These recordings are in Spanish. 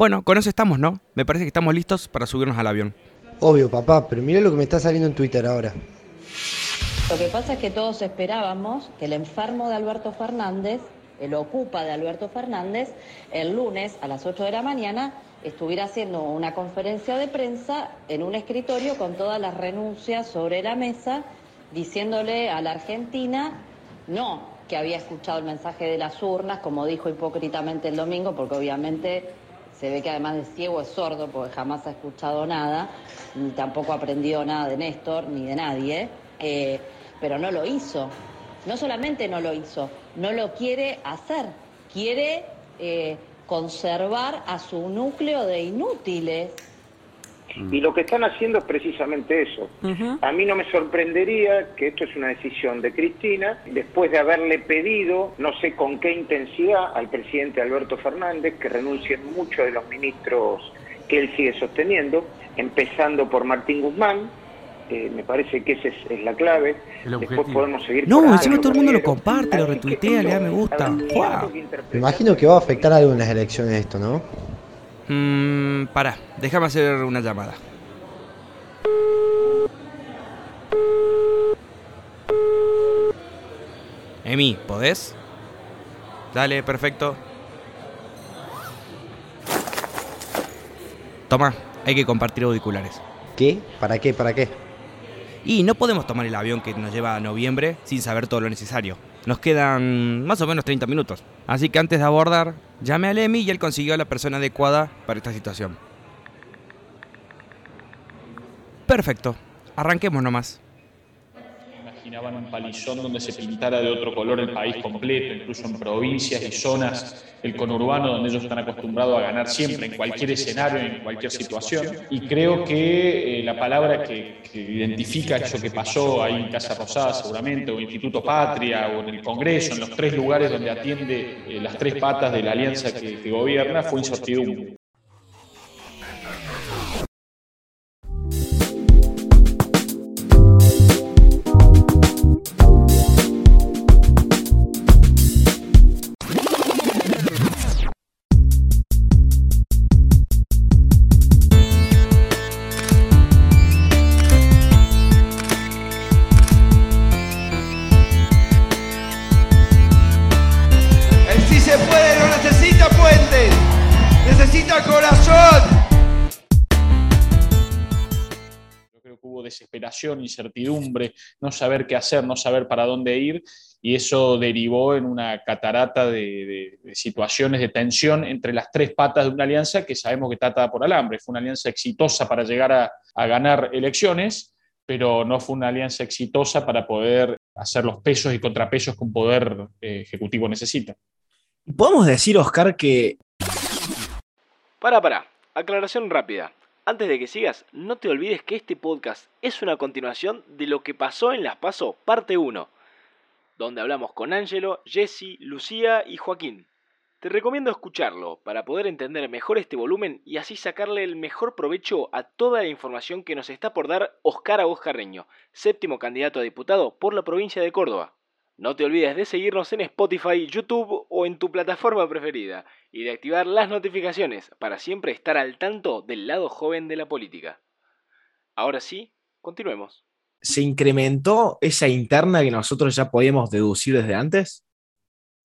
Bueno, con eso estamos, ¿no? Me parece que estamos listos para subirnos al avión. Obvio, papá, pero mira lo que me está saliendo en Twitter ahora. Lo que pasa es que todos esperábamos que el enfermo de Alberto Fernández, el ocupa de Alberto Fernández, el lunes a las 8 de la mañana estuviera haciendo una conferencia de prensa en un escritorio con todas las renuncias sobre la mesa, diciéndole a la Argentina, no, que había escuchado el mensaje de las urnas, como dijo hipócritamente el domingo, porque obviamente se ve que además de ciego es sordo, porque jamás ha escuchado nada, ni tampoco aprendió nada de Néstor, ni de nadie, eh, pero no lo hizo. No solamente no lo hizo, no lo quiere hacer, quiere... Eh, conservar a su núcleo de inútiles. Y lo que están haciendo es precisamente eso. A mí no me sorprendería que esto es una decisión de Cristina, después de haberle pedido, no sé con qué intensidad, al presidente Alberto Fernández que renuncien muchos de los ministros que él sigue sosteniendo, empezando por Martín Guzmán, me parece que esa es, la clave. Después podemos seguir. No, encima todo el mundo lo comparte, lo retuitea, le da me gusta. Me imagino que va a afectar algo en las elecciones esto, ¿no? Mmm, pará, déjame hacer una llamada. Emi, ¿podés? Dale, perfecto. Toma, hay que compartir auriculares. ¿Qué? ¿Para qué? ¿Para qué? Y no podemos tomar el avión que nos lleva a noviembre sin saber todo lo necesario. Nos quedan más o menos 30 minutos. Así que antes de abordar, llame a Emi y él consiguió a la persona adecuada para esta situación. Perfecto. Arranquemos nomás imaginaban un palizón donde se pintara de otro color el país completo, incluso en provincias y zonas del conurbano donde ellos están acostumbrados a ganar siempre, en cualquier escenario, en cualquier situación. Y creo que eh, la palabra que, identifica eso que pasó ahí en Casa Rosada seguramente, o Instituto Patria, o en el Congreso, en los tres lugares donde atiende eh, las tres patas de la alianza que, que gobierna, fue incertidumbre. Desesperación, incertidumbre, no saber qué hacer, no saber para dónde ir, y eso derivó en una catarata de, situaciones de tensión entre las tres patas de una alianza que sabemos que está atada por alambre. Fue una alianza exitosa para llegar a, ganar elecciones, pero no fue una alianza exitosa para poder hacer los pesos y contrapesos que un poder eh, ejecutivo necesita. Podemos decir, Oscar, que... Para, para, aclaración rápida. Antes de que sigas, no te olvides que este podcast es una continuación de lo que pasó en Las Paso, parte 1, donde hablamos con Ángelo, Jesse, Lucía y Joaquín. Te recomiendo escucharlo para poder entender mejor este volumen y así sacarle el mejor provecho a toda la información que nos está por dar Oscar Agos Carreño, séptimo candidato a diputado por la provincia de Córdoba. No te olvides de seguirnos en Spotify, YouTube o en tu plataforma preferida y de activar las notificaciones para siempre estar al tanto del lado joven de la política. Ahora sí, continuemos. ¿Se incrementó esa interna que nosotros ya podíamos deducir desde antes?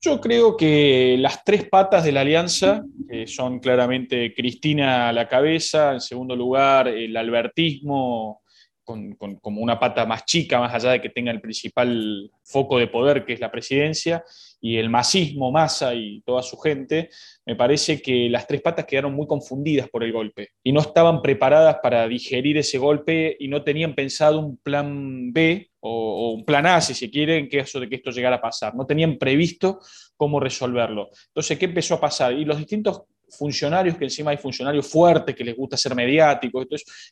Yo creo que las tres patas de la alianza, que son claramente Cristina a la cabeza, en segundo lugar el albertismo con, como una pata más chica, más allá de que tenga el principal foco de poder, que es la presidencia, y el masismo, masa y toda su gente, me parece que las tres patas quedaron muy confundidas por el golpe y no estaban preparadas para digerir ese golpe y no tenían pensado un plan B o, un plan A, si se quiere, en caso de que esto llegara a pasar. No tenían previsto cómo resolverlo. Entonces, ¿qué empezó a pasar? Y los distintos funcionarios, que encima hay funcionarios fuertes que les gusta ser mediáticos,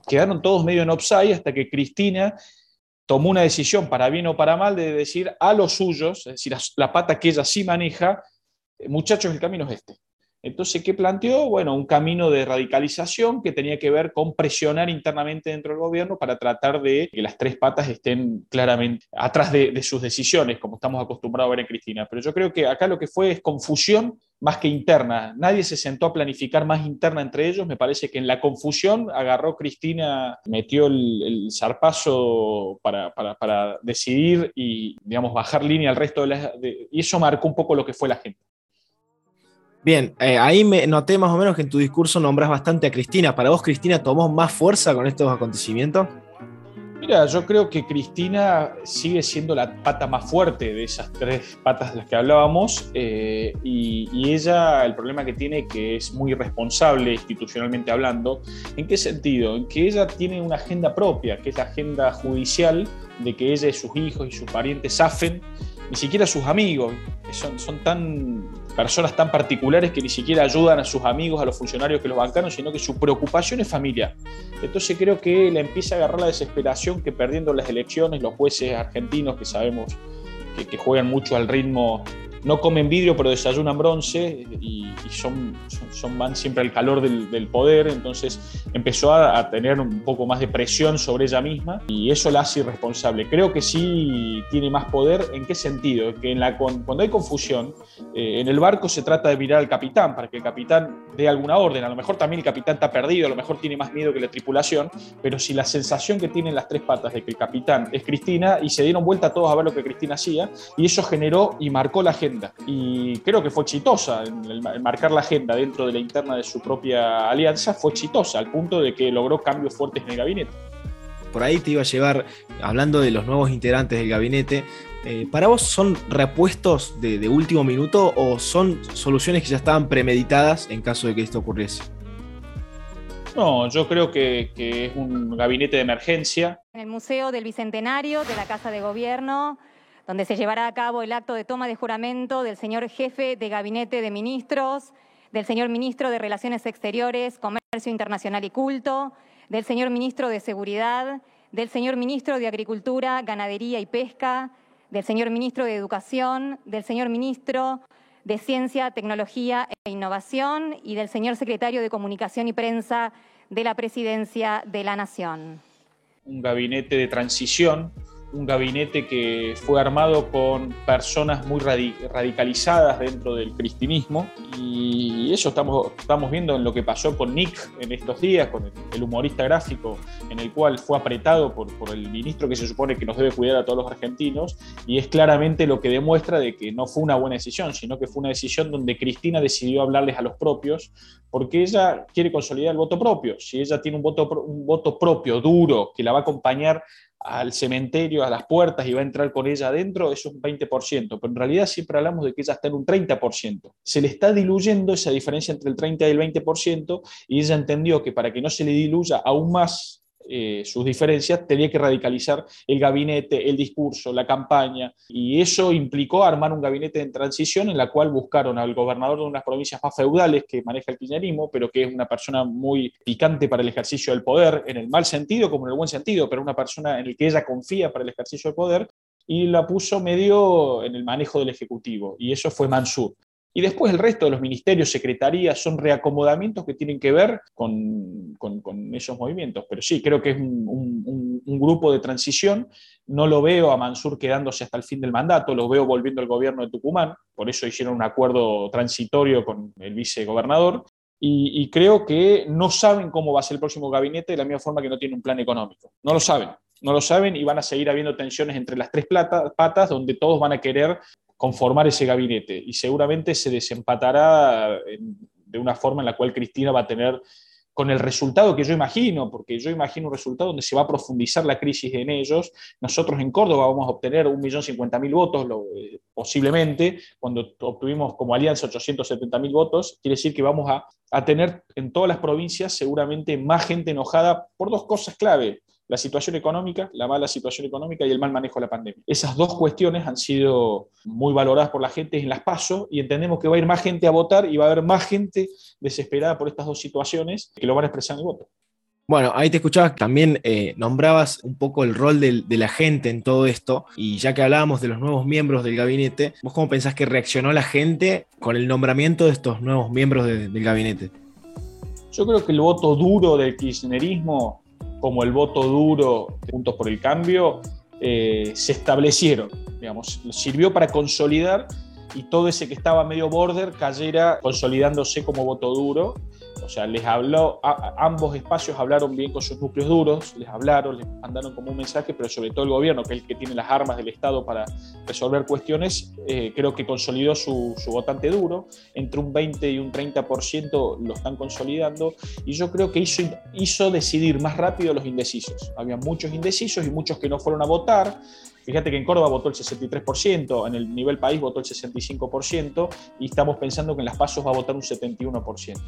quedaron todos medio en offside hasta que Cristina tomó una decisión, para bien o para mal, de decir a los suyos, es decir, la, pata que ella sí maneja, muchachos, el camino es este. Entonces, ¿qué planteó? Bueno, un camino de radicalización que tenía que ver con presionar internamente dentro del gobierno para tratar de que las tres patas estén claramente atrás de, sus decisiones, como estamos acostumbrados a ver en Cristina. Pero yo creo que acá lo que fue es confusión más que interna. Nadie se sentó a planificar más interna entre ellos. Me parece que en la confusión agarró Cristina, metió el, zarpazo para, decidir y, digamos, bajar línea al resto de las... y eso marcó un poco lo que fue la gente. Bien, eh, ahí me noté más o menos que en tu discurso nombras bastante a Cristina. ¿Para vos Cristina tomó más fuerza con estos acontecimientos? Mira, yo creo que Cristina sigue siendo la pata más fuerte de esas tres patas de las que hablábamos eh, y, y, ella, el problema que tiene que es muy responsable institucionalmente hablando. ¿En qué sentido? En que ella tiene una agenda propia, que es la agenda judicial de que ella y sus hijos y sus parientes zafen ni siquiera sus amigos, son, son tan personas tan particulares que ni siquiera ayudan a sus amigos, a los funcionarios que los bancaron, sino que su preocupación es familiar. Entonces creo que le empieza a agarrar la desesperación que perdiendo las elecciones, los jueces argentinos que sabemos que, que juegan mucho al ritmo no comen vidrio pero desayunan bronce y, son, van siempre al calor del, poder, entonces empezó a, tener un poco más de presión sobre ella misma y eso la hace irresponsable. Creo que sí tiene más poder, ¿en qué sentido? Que cuando hay confusión, eh, en el barco se trata de mirar al capitán para que el capitán dé alguna orden, a lo mejor también el capitán está perdido, a lo mejor tiene más miedo que la tripulación, pero si la sensación que tienen las tres patas de que el capitán es Cristina y se dieron vuelta todos a ver lo que Cristina hacía y eso generó y marcó la gente y creo que fue exitosa en, marcar la agenda dentro de la interna de su propia alianza, fue exitosa al punto de que logró cambios fuertes en el gabinete. Por ahí te iba a llevar, hablando de los nuevos integrantes del gabinete, eh, ¿para vos son repuestos de, último minuto o son soluciones que ya estaban premeditadas en caso de que esto ocurriese? No, yo creo que, que, es un gabinete de emergencia. En el Museo del Bicentenario de la Casa de Gobierno donde se llevará a cabo el acto de toma de juramento del señor jefe de Gabinete de Ministros, del señor ministro de Relaciones Exteriores, Comercio Internacional y Culto, del señor ministro de Seguridad, del señor ministro de Agricultura, Ganadería y Pesca, del señor ministro de Educación, del señor ministro de Ciencia, Tecnología e Innovación y del señor secretario de Comunicación y Prensa de la Presidencia de la Nación. Un gabinete de transición un gabinete que fue armado con personas muy radicalizadas dentro del cristinismo y eso estamos, estamos viendo en lo que pasó con Nick en estos días, con el, humorista gráfico en el cual fue apretado por, por, el ministro que se supone que nos debe cuidar a todos los argentinos y es claramente lo que demuestra de que no fue una buena decisión, sino que fue una decisión donde Cristina decidió hablarles a los propios porque ella quiere consolidar el voto propio. Si ella tiene un voto, un voto propio, duro, que la va a acompañar al cementerio, a las puertas y va a entrar con ella adentro, es un 20%, pero en realidad siempre hablamos de que ella está en un 30%. Se le está diluyendo esa diferencia entre el 30 y el 20% y ella entendió que para que no se le diluya aún más eh, sus diferencias, tenía que radicalizar el gabinete, el discurso, la campaña, y eso implicó armar un gabinete de transición en la cual buscaron al gobernador de unas provincias más feudales que maneja el kirchnerismo, pero que es una persona muy picante para el ejercicio del poder, en el mal sentido como en el buen sentido, pero una persona en el que ella confía para el ejercicio del poder, y la puso medio en el manejo del Ejecutivo, y eso fue Mansur. Y después el resto de los ministerios, secretarías, son reacomodamientos que tienen que ver con, con, esos movimientos. Pero sí, creo que es un, grupo de transición. No lo veo a Mansur quedándose hasta el fin del mandato, lo veo volviendo al gobierno de Tucumán. Por eso hicieron un acuerdo transitorio con el vicegobernador. Y, y creo que no saben cómo va a ser el próximo gabinete de la misma forma que no tienen un plan económico. No lo saben no lo saben y van a seguir habiendo tensiones entre las tres patas donde todos van a querer conformar ese gabinete y seguramente se desempatará de una forma en la cual Cristina va a tener con el resultado que yo imagino, porque yo imagino un resultado donde se va a profundizar la crisis en ellos. Nosotros en Córdoba vamos a obtener 1.050.000 votos, eh, posiblemente, cuando obtuvimos como alianza 870.000 votos, quiere decir que vamos a, a tener en todas las provincias seguramente más gente enojada por dos cosas clave la situación económica, la mala situación económica y el mal manejo de la pandemia. Esas dos cuestiones han sido muy valoradas por la gente en las PASO y entendemos que va a ir más gente a votar y va a haber más gente desesperada por estas dos situaciones que lo van a expresar en el voto. Bueno, ahí te escuchabas, también eh, nombrabas un poco el rol de la gente en todo esto, y ya que hablábamos de los nuevos miembros del gabinete, ¿vos cómo pensás que reaccionó la gente con el nombramiento de estos nuevos miembros del gabinete? Yo creo que el voto duro del kirchnerismo, como el voto duro de Juntos por el Cambio, eh, se establecieron, digamos, sirvió para consolidar y todo ese que estaba medio border cayera consolidándose como voto duro o sea, les habló, ambos espacios hablaron bien con sus núcleos duros, les hablaron, les mandaron como un mensaje, pero sobre todo el gobierno, que es el que tiene las armas del Estado para resolver cuestiones, eh, creo que consolidó su, votante duro, entre un 20 y un 30% lo están consolidando, y yo creo que hizo, hizo decidir más rápido los indecisos. Había muchos indecisos y muchos que no fueron a votar, Fíjate que en Córdoba votó el 63%, en el nivel país votó el 65% y estamos pensando que en las pasos va a votar un 71%.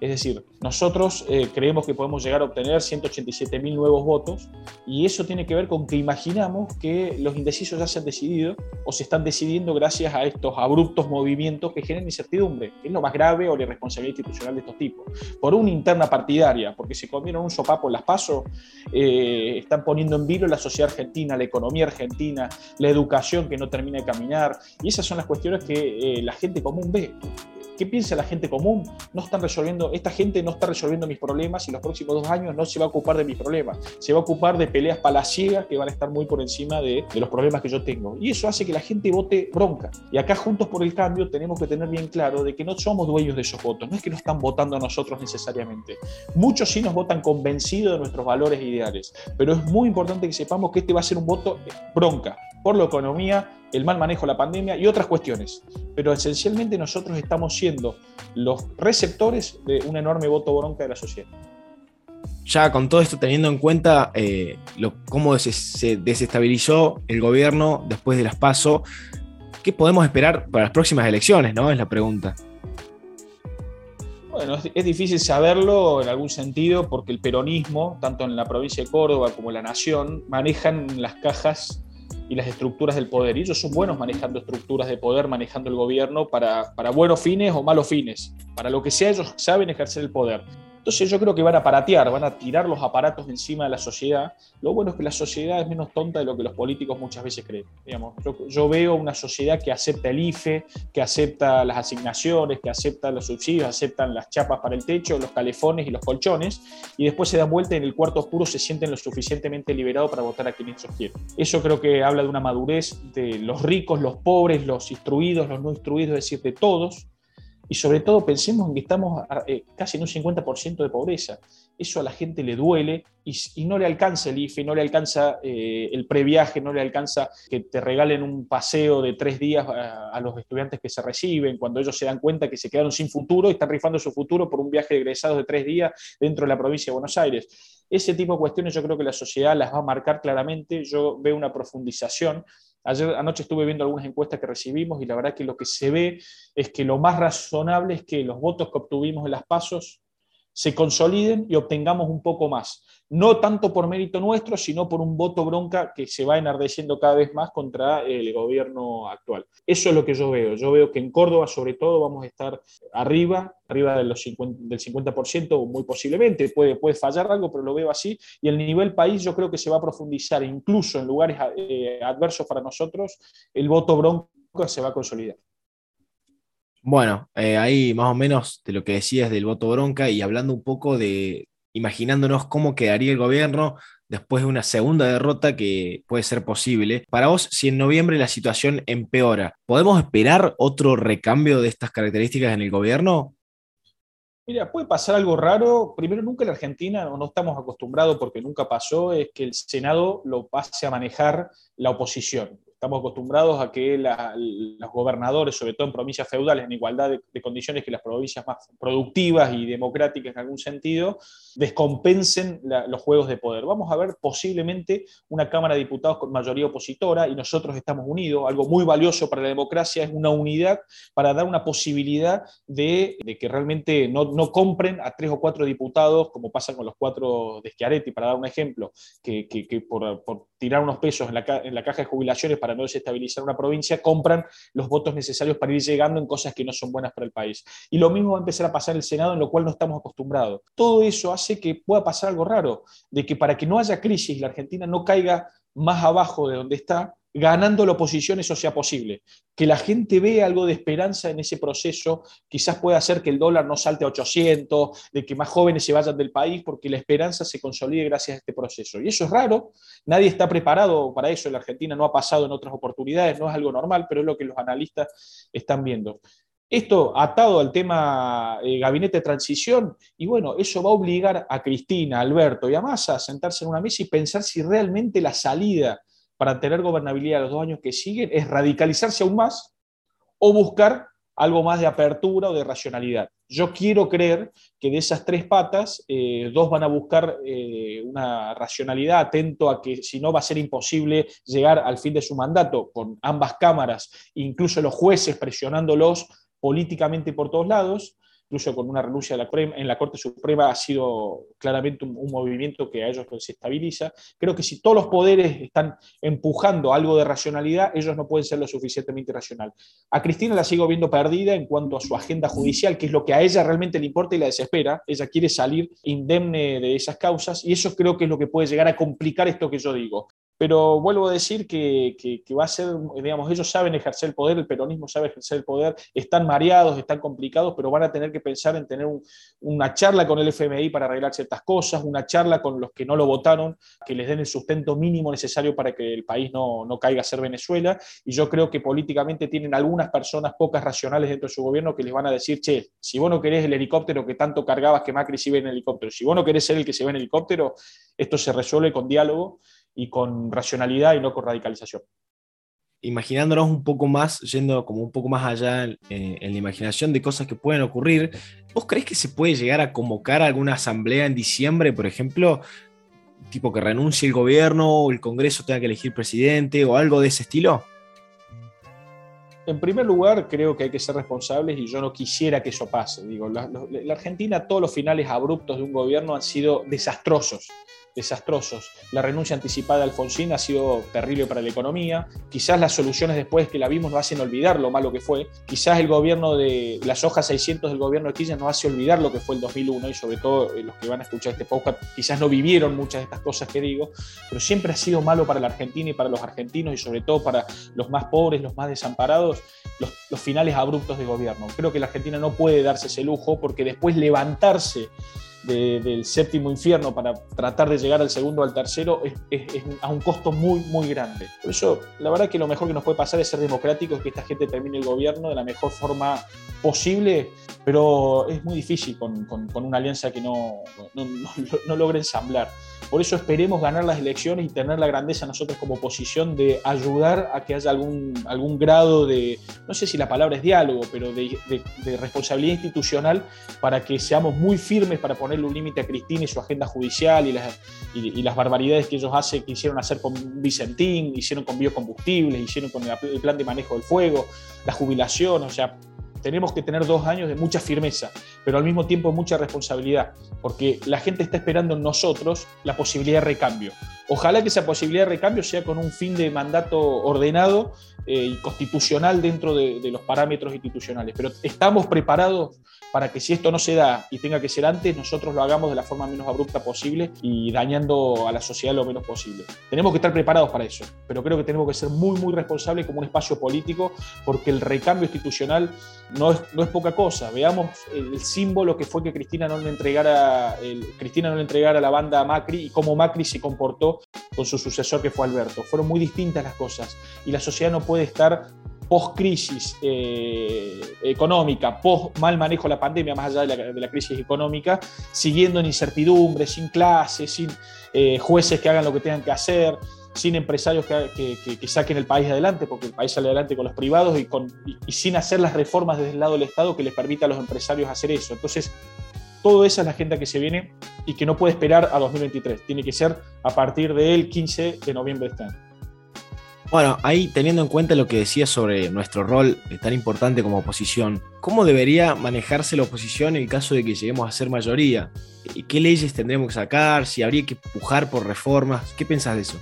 Es decir, nosotros eh, creemos que podemos llegar a obtener 187 mil nuevos votos y eso tiene que ver con que imaginamos que los indecisos ya se han decidido o se están decidiendo gracias a estos abruptos movimientos que generan incertidumbre, que es lo más grave o la irresponsabilidad institucional de estos tipos. Por una interna partidaria, porque se comieron un sopapo en las pasos, eh, están poniendo en vilo la sociedad argentina, la economía argentina, la educación que no termina de caminar, y esas son las cuestiones que eh, la gente común ve. ¿Qué piensa la gente común? No están resolviendo, esta gente no está resolviendo mis problemas y los próximos dos años no se va a ocupar de mis problemas. Se va a ocupar de peleas palaciegas que van a estar muy por encima de, los problemas que yo tengo. Y eso hace que la gente vote bronca. Y acá, Juntos por el Cambio, tenemos que tener bien claro de que no somos dueños de esos votos. No es que nos están votando nosotros necesariamente. Muchos sí nos votan convencidos de nuestros valores e ideales. Pero es muy importante que sepamos que este va a ser un voto bronca por la economía, el mal manejo de la pandemia y otras cuestiones. Pero esencialmente nosotros estamos siendo los receptores de un enorme voto bronca de la sociedad. Ya con todo esto teniendo en cuenta eh, cómo se, desestabilizó el gobierno después de las PASO, ¿qué podemos esperar para las próximas elecciones? ¿no? Es la pregunta. Bueno, es, difícil saberlo en algún sentido porque el peronismo, tanto en la provincia de Córdoba como en la nación, manejan las cajas y las estructuras del poder. Y ellos son buenos manejando estructuras de poder, manejando el gobierno para, para buenos fines o malos fines. Para lo que sea, ellos saben ejercer el poder. Entonces yo creo que van a paratear, van a tirar los aparatos encima de la sociedad. Lo bueno es que la sociedad es menos tonta de lo que los políticos muchas veces creen. Digamos, yo, veo una sociedad que acepta el IFE, que acepta las asignaciones, que acepta los subsidios, aceptan las chapas para el techo, los calefones y los colchones, y después se dan vuelta en el cuarto oscuro se sienten lo suficientemente liberados para votar a quien ellos quieren. Eso creo que habla de una madurez de los ricos, los pobres, los instruidos, los no instruidos, es decir, de todos, y sobre todo pensemos en que estamos eh, casi en un 50% de pobreza. Eso a la gente le duele y, no le alcanza el IFE, no le alcanza eh, el previaje, no le alcanza que te regalen un paseo de tres días a, los estudiantes que se reciben, cuando ellos se dan cuenta que se quedaron sin futuro y están rifando su futuro por un viaje de egresados de tres días dentro de la provincia de Buenos Aires. Ese tipo de cuestiones yo creo que la sociedad las va a marcar claramente. Yo veo una profundización Ayer anoche estuve viendo algunas encuestas que recibimos y la verdad que lo que se ve es que lo más razonable es que los votos que obtuvimos en las pasos se consoliden y obtengamos un poco más. No tanto por mérito nuestro, sino por un voto bronca que se va enardeciendo cada vez más contra el gobierno actual. Eso es lo que yo veo. Yo veo que en Córdoba, sobre todo, vamos a estar arriba, arriba de los 50, del 50%, muy posiblemente. Puede, puede fallar algo, pero lo veo así. Y el nivel país yo creo que se va a profundizar, incluso en lugares eh, adversos para nosotros, el voto bronca se va a consolidar. Bueno, eh, ahí más o menos de lo que decías del voto bronca y hablando un poco de, imaginándonos cómo quedaría el gobierno después de una segunda derrota que puede ser posible. Para vos, si en noviembre la situación empeora, ¿podemos esperar otro recambio de estas características en el gobierno? Mira, puede pasar algo raro. Primero, nunca en la Argentina, no estamos acostumbrados porque nunca pasó, es que el Senado lo pase a manejar la oposición. Estamos acostumbrados a que los gobernadores, sobre todo en provincias feudales, en igualdad de, condiciones que las provincias más productivas y democráticas en algún sentido, descompensen los juegos de poder. Vamos a ver posiblemente una Cámara de Diputados con mayoría opositora y nosotros estamos unidos. Algo muy valioso para la democracia es una unidad para dar una posibilidad de, que realmente no, compren a tres o cuatro diputados, como pasa con los cuatro de Schiaretti, para dar un ejemplo, que, por, tirar unos pesos en la, en la caja de jubilaciones para para no desestabilizar una provincia, compran los votos necesarios para ir llegando en cosas que no son buenas para el país. Y lo mismo va a empezar a pasar en el Senado, en lo cual no estamos acostumbrados. Todo eso hace que pueda pasar algo raro, de que para que no haya crisis la Argentina no caiga más abajo de donde está, ganando la oposición eso sea posible. Que la gente vea algo de esperanza en ese proceso, quizás pueda hacer que el dólar no salte a 800, de que más jóvenes se vayan del país, porque la esperanza se consolide gracias a este proceso. Y eso es raro, nadie está preparado para eso, la Argentina no ha pasado en otras oportunidades, no es algo normal, pero es lo que los analistas están viendo. Esto atado al tema eh, gabinete de transición, y bueno, eso va a obligar a Cristina, Alberto y a Massa a sentarse en una mesa y pensar si realmente la salida para tener gobernabilidad los dos años que siguen es radicalizarse aún más o buscar algo más de apertura o de racionalidad. Yo quiero creer que de esas tres patas, eh, dos van a buscar eh, una racionalidad, atento a que si no va a ser imposible llegar al fin de su mandato con ambas cámaras, incluso los jueces presionándolos políticamente por todos lados, incluso con una renuncia la, en la Corte Suprema, ha sido claramente un, movimiento que a ellos les estabiliza. Creo que si todos los poderes están empujando algo de racionalidad, ellos no pueden ser lo suficientemente racional. A Cristina la sigo viendo perdida en cuanto a su agenda judicial, que es lo que a ella realmente le importa y la desespera. Ella quiere salir indemne de esas causas y eso creo que es lo que puede llegar a complicar esto que yo digo. Pero vuelvo a decir que, va a ser, digamos, ellos saben ejercer el poder, el peronismo sabe ejercer el poder, están mareados, están complicados, pero van a tener que pensar en tener una charla con el FMI para arreglar ciertas cosas, una charla con los que no lo votaron, que les den el sustento mínimo necesario para que el país no, no caiga a ser Venezuela. Y yo creo que políticamente tienen algunas personas pocas racionales dentro de su gobierno que les van a decir, che, si vos no querés el helicóptero que tanto cargabas que Macri sí ve en helicóptero, si vos no querés ser el que se ve en helicóptero, esto se resuelve con diálogo y con racionalidad y no con radicalización. Imaginándonos un poco más, yendo como un poco más allá en, la imaginación de cosas que pueden ocurrir, ¿vos crees que se puede llegar a convocar alguna asamblea en diciembre, por ejemplo, tipo que renuncie el gobierno o el Congreso tenga que elegir presidente o algo de ese estilo? En primer lugar, creo que hay que ser responsables y yo no quisiera que eso pase. Digo, la, la Argentina, todos los finales abruptos de un gobierno han sido desastrosos desastrosos. La renuncia anticipada de Alfonsín ha sido terrible para la economía. Quizás las soluciones después que la vimos nos hacen olvidar lo malo que fue. Quizás el gobierno de las hojas 600 del gobierno de Kirchner nos hace olvidar lo que fue el 2001 y sobre todo eh, los que van a escuchar este podcast quizás no vivieron muchas de estas cosas que digo, pero siempre ha sido malo para la Argentina y para los argentinos y sobre todo para los más pobres, los más desamparados, los, los finales abruptos de gobierno. Creo que la Argentina no puede darse ese lujo porque después levantarse del séptimo infierno para tratar de llegar al segundo o al tercero es, a un costo muy, muy grande. Por eso, la verdad que lo mejor que nos puede pasar es ser democráticos, que esta gente termine el gobierno de la mejor forma posible, pero es muy difícil con, una alianza que no, no, no, logra ensamblar. Por eso esperemos ganar las elecciones y tener la grandeza nosotros como oposición de ayudar a que haya algún, algún grado de, no sé si la palabra es diálogo, pero de, de responsabilidad institucional para que seamos muy firmes para ponerle un límite a Cristina y su agenda judicial y las, y, las barbaridades que ellos hacen, que hicieron hacer con Vicentín, hicieron con biocombustibles, hicieron con el plan de manejo del fuego, la jubilación, o sea, tenemos que tener dos años de mucha firmeza, pero al mismo tiempo mucha responsabilidad, porque la gente está esperando en nosotros la posibilidad de recambio. Ojalá que esa posibilidad de recambio sea con un fin de mandato ordenado eh, y constitucional dentro de, de los parámetros institucionales, pero estamos preparados para que si esto no se da y tenga que ser antes, nosotros lo hagamos de la forma menos abrupta posible y dañando a la sociedad lo menos posible. Tenemos que estar preparados para eso, pero creo que tenemos que ser muy, muy responsables como un espacio político, porque el recambio institucional no es, no es poca cosa. Veamos el, símbolo que fue que Cristina no le entregara, Cristina no le entregara la banda a Macri y cómo Macri se comportó con su sucesor que fue Alberto. Fueron muy distintas las cosas y la sociedad no puede estar post-crisis eh, económica, post mal manejo de la pandemia, más allá de la, crisis económica, siguiendo en incertidumbre, sin clases, sin eh, jueces que hagan lo que tengan que hacer, sin empresarios que, saquen el país adelante, porque el país sale adelante con los privados y, sin hacer las reformas desde el lado del Estado que les permita a los empresarios hacer eso. Entonces, todo esa es la agenda que se viene y que no puede esperar a 2023. Tiene que ser a partir del 15 de noviembre de este año. Bueno, ahí teniendo en cuenta lo que decías sobre nuestro rol tan importante como oposición, ¿cómo debería manejarse la oposición en el caso de que lleguemos a ser mayoría? ¿Qué leyes tendremos que sacar? ¿Si habría que empujar por reformas? ¿Qué pensás de eso?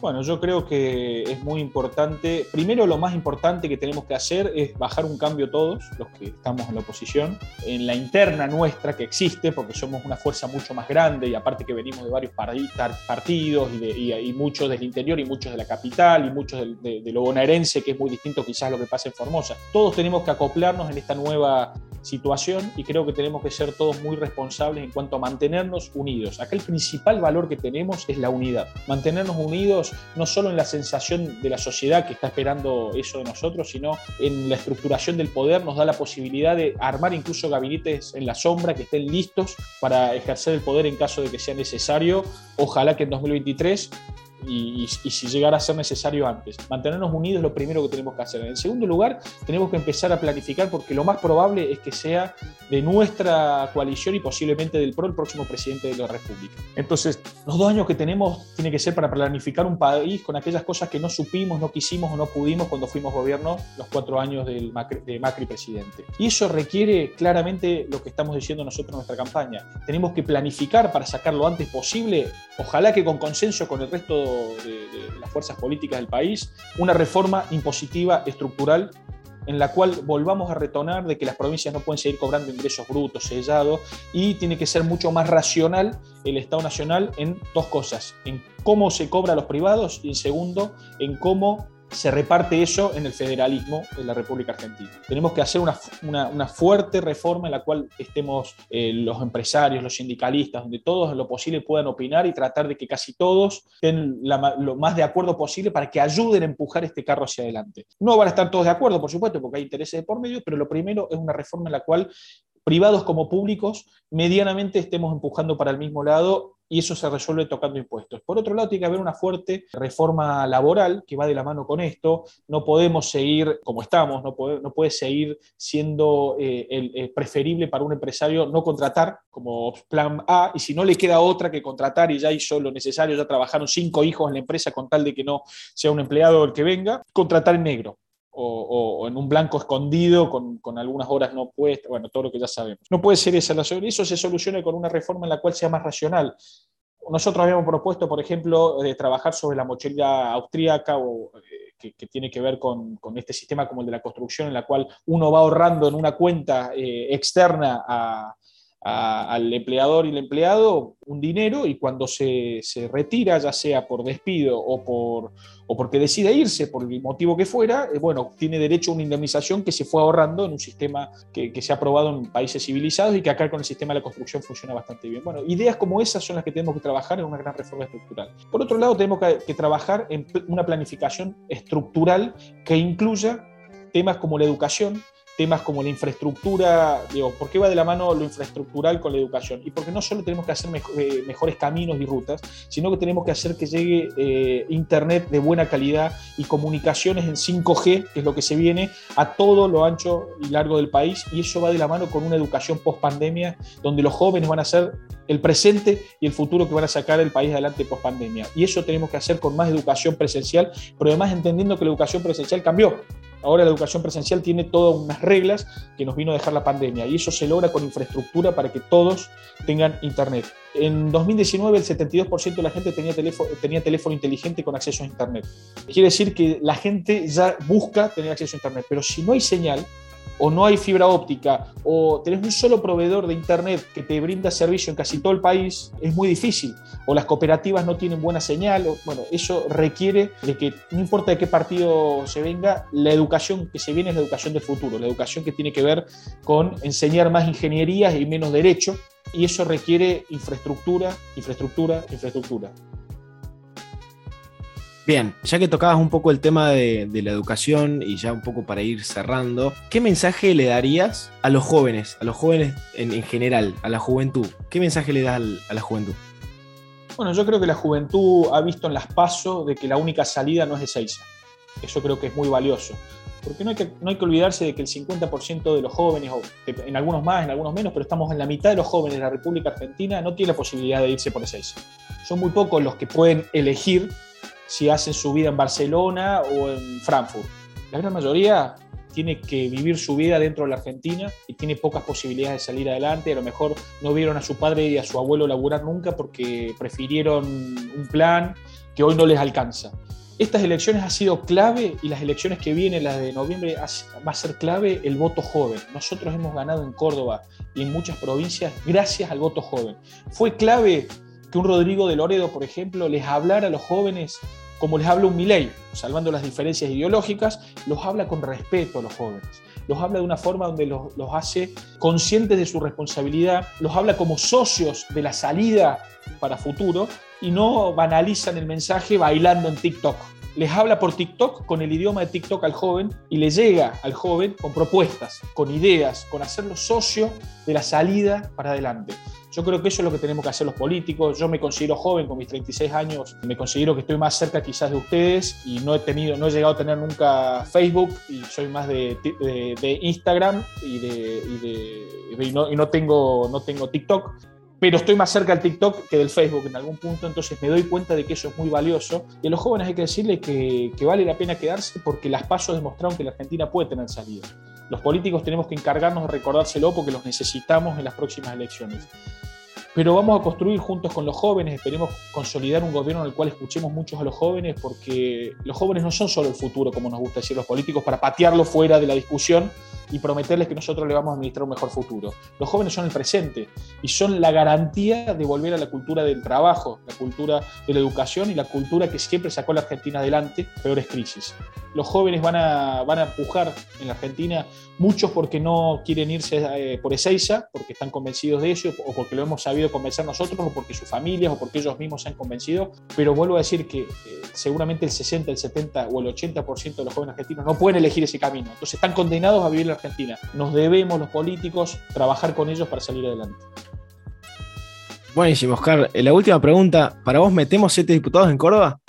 Bueno, yo creo que es muy importante. Primero, lo más importante que tenemos que hacer es bajar un cambio todos, los que estamos en la oposición, en la interna nuestra que existe, porque somos una fuerza mucho más grande y aparte que venimos de varios partidos y, muchos del interior y muchos de la capital y muchos de, de lo bonaerense, que es muy distinto quizás a lo que pasa en Formosa. Todos tenemos que acoplarnos en esta nueva situación y creo que tenemos que ser todos muy responsables en cuanto a mantenernos unidos. Acá el principal valor que tenemos es la unidad. Mantenernos unidos no solo en la sensación de la sociedad que está esperando eso de nosotros, sino en la estructuración del poder nos da la posibilidad de armar incluso gabinetes en la sombra que estén listos para ejercer el poder en caso de que sea necesario. Ojalá que en 2023 y, si llegara a ser necesario antes. Mantenernos unidos es lo primero que tenemos que hacer. En segundo lugar, tenemos que empezar a planificar porque lo más probable es que sea de nuestra coalición y posiblemente del PRO el próximo presidente de la República. Entonces, los dos años que tenemos tiene que ser para planificar un país con aquellas cosas que no supimos, no quisimos o no pudimos cuando fuimos gobierno los cuatro años del de Macri presidente. Y eso requiere claramente lo que estamos diciendo nosotros en nuestra campaña. Tenemos que planificar para sacar lo antes posible, ojalá que con consenso con el resto de, las fuerzas políticas del país, una reforma impositiva estructural en la cual volvamos a retornar de que las provincias no pueden seguir cobrando ingresos brutos, sellados, y tiene que ser mucho más racional el Estado Nacional en dos cosas, en cómo se cobra a los privados y en segundo, en cómo se reparte eso en el federalismo de la República Argentina. Tenemos que hacer una, fuerte reforma en la cual estemos eh, los empresarios, los sindicalistas, donde todos en lo posible puedan opinar y tratar de que casi todos estén lo más de acuerdo posible para que ayuden a empujar este carro hacia adelante. No van a estar todos de acuerdo, por supuesto, porque hay intereses de por medio, pero lo primero es una reforma en la cual privados como públicos, medianamente estemos empujando para el mismo lado y eso se resuelve tocando impuestos. Por otro lado, tiene que haber una fuerte reforma laboral que va de la mano con esto. No podemos seguir como estamos, no puede, seguir siendo eh, el, preferible para un empresario no contratar como plan A y si no le queda otra que contratar y ya hizo lo necesario, ya trabajaron cinco hijos en la empresa con tal de que no sea un empleado el que venga, contratar en negro o, en un blanco escondido con, algunas horas no puestas, bueno, todo lo que ya sabemos. No puede ser esa la solución, eso se soluciona con una reforma en la cual sea más racional. Nosotros habíamos propuesto, por ejemplo, de trabajar sobre la mochila austríaca o, eh, que, tiene que ver con, este sistema como el de la construcción, en la cual uno va ahorrando en una cuenta eh, externa a, al empleador y el empleado un dinero y cuando se, retira, ya sea por despido o, por, o porque decide irse, por el motivo que fuera, eh, bueno, tiene derecho a una indemnización que se fue ahorrando en un sistema que, se ha aprobado en países civilizados y que acá con el sistema de la construcción funciona bastante bien. Bueno, ideas como esas son las que tenemos que trabajar en una gran reforma estructural. Por otro lado, tenemos que, que trabajar en una planificación estructural que incluya temas como la educación, temas como la infraestructura, digo, ¿por qué va de la mano lo infraestructural con la educación? Y porque no solo tenemos que hacer eh, mejores caminos y rutas, sino que tenemos que hacer que llegue eh, Internet de buena calidad y comunicaciones en 5G, que es lo que se viene, a todo lo ancho y largo del país. Y eso va de la mano con una educación post pandemia, donde los jóvenes van a ser el presente y el futuro que van a sacar el país adelante post pandemia. Y eso tenemos que hacer con más educación presencial, pero además entendiendo que la educación presencial cambió. Ahora la educación presencial tiene todas unas reglas que nos vino a dejar la pandemia y eso se logra con infraestructura para que todos tengan internet. En 2019 el 72% de la gente tenía teléfono, tenía teléfono inteligente con acceso a internet. Quiere decir que la gente ya busca tener acceso a internet, pero si no hay señal, o no hay fibra óptica, o tenés un solo proveedor de Internet que te brinda servicio en casi todo el país, es muy difícil. O las cooperativas no tienen buena señal. bueno, eso requiere de que, no importa de qué partido se venga, la educación que se viene es la educación del futuro, la educación que tiene que ver con enseñar más ingenierías y menos derecho. Y eso requiere infraestructura, infraestructura, infraestructura. Bien, ya que tocabas un poco el tema de, la educación y ya un poco para ir cerrando, ¿qué mensaje le darías a los jóvenes, a los jóvenes en, general, a la juventud? ¿Qué mensaje le das a la juventud? Bueno, yo creo que la juventud ha visto en las pasos de que la única salida no es de Seiza. Eso creo que es muy valioso. Porque no hay que, no hay que olvidarse de que el 50% de los jóvenes, o en algunos más, en algunos menos, pero estamos en la mitad de los jóvenes de la República Argentina, no tiene la posibilidad de irse por Ezeiza. Son muy pocos los que pueden elegir si hacen su vida en Barcelona o en Frankfurt. La gran mayoría tiene que vivir su vida dentro de la Argentina y tiene pocas posibilidades de salir adelante. A lo mejor no vieron a su padre y a su abuelo laburar nunca porque prefirieron un plan que hoy no les alcanza. Estas elecciones ha sido clave y las elecciones que vienen, las de noviembre, va a ser clave el voto joven. Nosotros hemos ganado en Córdoba y en muchas provincias gracias al voto joven. Fue clave que un Rodrigo de Loredo, por ejemplo, les hablara a los jóvenes como les habla un Milei, salvando las diferencias ideológicas, los habla con respeto a los jóvenes, los habla de una forma donde los, los, hace conscientes de su responsabilidad, los habla como socios de la salida para futuro y no banalizan el mensaje bailando en TikTok. Les habla por TikTok con el idioma de TikTok al joven y le llega al joven con propuestas, con ideas, con hacerlo socio de la salida para adelante. Yo creo que eso es lo que tenemos que hacer los políticos. Yo me considero joven con mis 36 años, me considero que estoy más cerca quizás de ustedes y no he tenido, no he llegado a tener nunca Facebook y soy más de, de, Instagram y, de, y, no, y no, tengo, no tengo TikTok pero estoy más cerca del TikTok que del Facebook en algún punto, entonces me doy cuenta de que eso es muy valioso. Y a los jóvenes hay que decirles que, que vale la pena quedarse porque las pasos demostraron que la Argentina puede tener salida. Los políticos tenemos que encargarnos de recordárselo porque los necesitamos en las próximas elecciones. Pero vamos a construir juntos con los jóvenes, esperemos consolidar un gobierno en el cual escuchemos muchos a los jóvenes, porque los jóvenes no son solo el futuro, como nos gusta decir los políticos, para patearlo fuera de la discusión, y prometerles que nosotros le vamos a administrar un mejor futuro. Los jóvenes son el presente y son la garantía de volver a la cultura del trabajo, la cultura de la educación y la cultura que siempre sacó a la Argentina adelante, peores crisis. Los jóvenes van a, van a empujar en la Argentina, muchos porque no quieren irse eh, por Ezeiza, porque están convencidos de eso, o porque lo hemos sabido convencer nosotros, o porque sus familias, o porque ellos mismos se han convencido, pero vuelvo a decir que eh, seguramente el 60, el 70 o el 80% de los jóvenes argentinos no pueden elegir ese camino, entonces están condenados a vivir la Argentina. Nos debemos los políticos trabajar con ellos para salir adelante. Buenísimo, Oscar. Eh, la última pregunta, ¿para vos metemos siete diputados en Córdoba?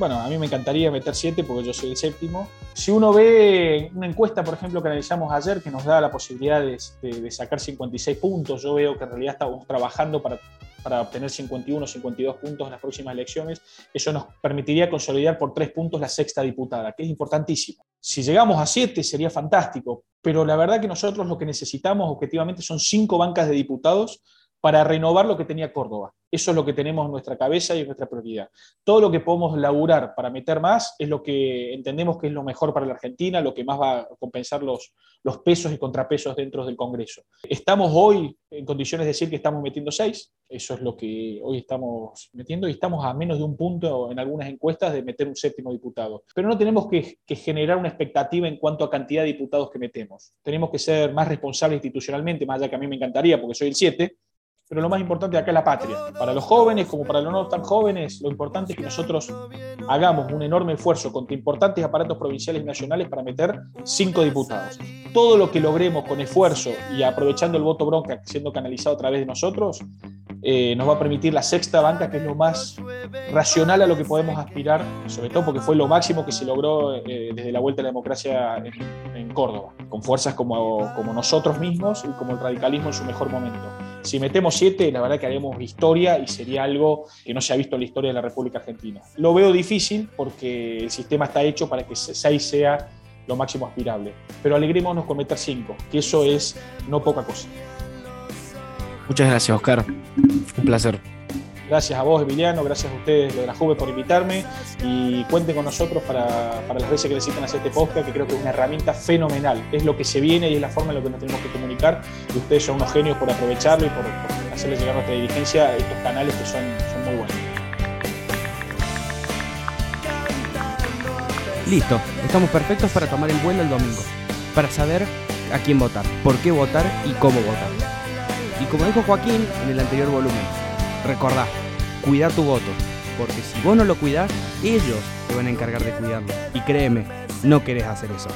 Bueno, a mí me encantaría meter siete porque yo soy el séptimo. Si uno ve una encuesta, por ejemplo, que analizamos ayer, que nos da la posibilidad de, de sacar 56 puntos, yo veo que en realidad estamos trabajando para para obtener 51 o 52 puntos en las próximas elecciones. Eso nos permitiría consolidar por tres puntos la sexta diputada, que es importantísimo. Si llegamos a siete sería fantástico, pero la verdad que nosotros lo que necesitamos objetivamente son cinco bancas de diputados para renovar lo que tenía Córdoba. Eso es lo que tenemos en nuestra cabeza y en nuestra prioridad. Todo lo que podemos laburar para meter más es lo que entendemos que es lo mejor para la Argentina, lo que más va a compensar los, los pesos y contrapesos dentro del Congreso. Estamos hoy en condiciones de decir que estamos metiendo seis, eso es lo que hoy estamos metiendo y estamos a menos de un punto en algunas encuestas de meter un séptimo diputado. Pero no tenemos que, que generar una expectativa en cuanto a cantidad de diputados que metemos. Tenemos que ser más responsables institucionalmente, más allá que a mí me encantaría porque soy el siete, pero lo más importante acá es la patria. Para los jóvenes como para los no tan jóvenes, lo importante es que nosotros hagamos un enorme esfuerzo contra importantes aparatos provinciales y nacionales para meter cinco diputados. Todo lo que logremos con esfuerzo y aprovechando el voto bronca siendo canalizado a través de nosotros, eh, nos va a permitir la sexta banca, que es lo más racional a lo que podemos aspirar, sobre todo porque fue lo máximo que se logró eh, desde la vuelta a la democracia en, en Córdoba, con fuerzas como, como nosotros mismos y como el radicalismo en su mejor momento. Si metemos siete, la verdad que haremos historia y sería algo que no se ha visto en la historia de la República Argentina. Lo veo difícil porque el sistema está hecho para que seis sea lo máximo aspirable. Pero alegrémonos con meter cinco, que eso es no poca cosa. Muchas gracias, Oscar. Un placer. Gracias a vos, Emiliano, gracias a ustedes de la Juve por invitarme y cuenten con nosotros para, para, las veces que necesitan hacer este podcast, que creo que es una herramienta fenomenal. Es lo que se viene y es la forma en la que nos tenemos que comunicar y ustedes son unos genios por aprovecharlo y por, por hacerle llegar a nuestra dirigencia estos canales que son, son muy buenos. Listo, estamos perfectos para tomar el vuelo el domingo, para saber a quién votar, por qué votar y cómo votar. Y como dijo Joaquín en el anterior volumen, recordá, cuida tu voto, porque si vos no lo cuidás, ellos te van a encargar de cuidarlo. Y créeme, no querés hacer eso.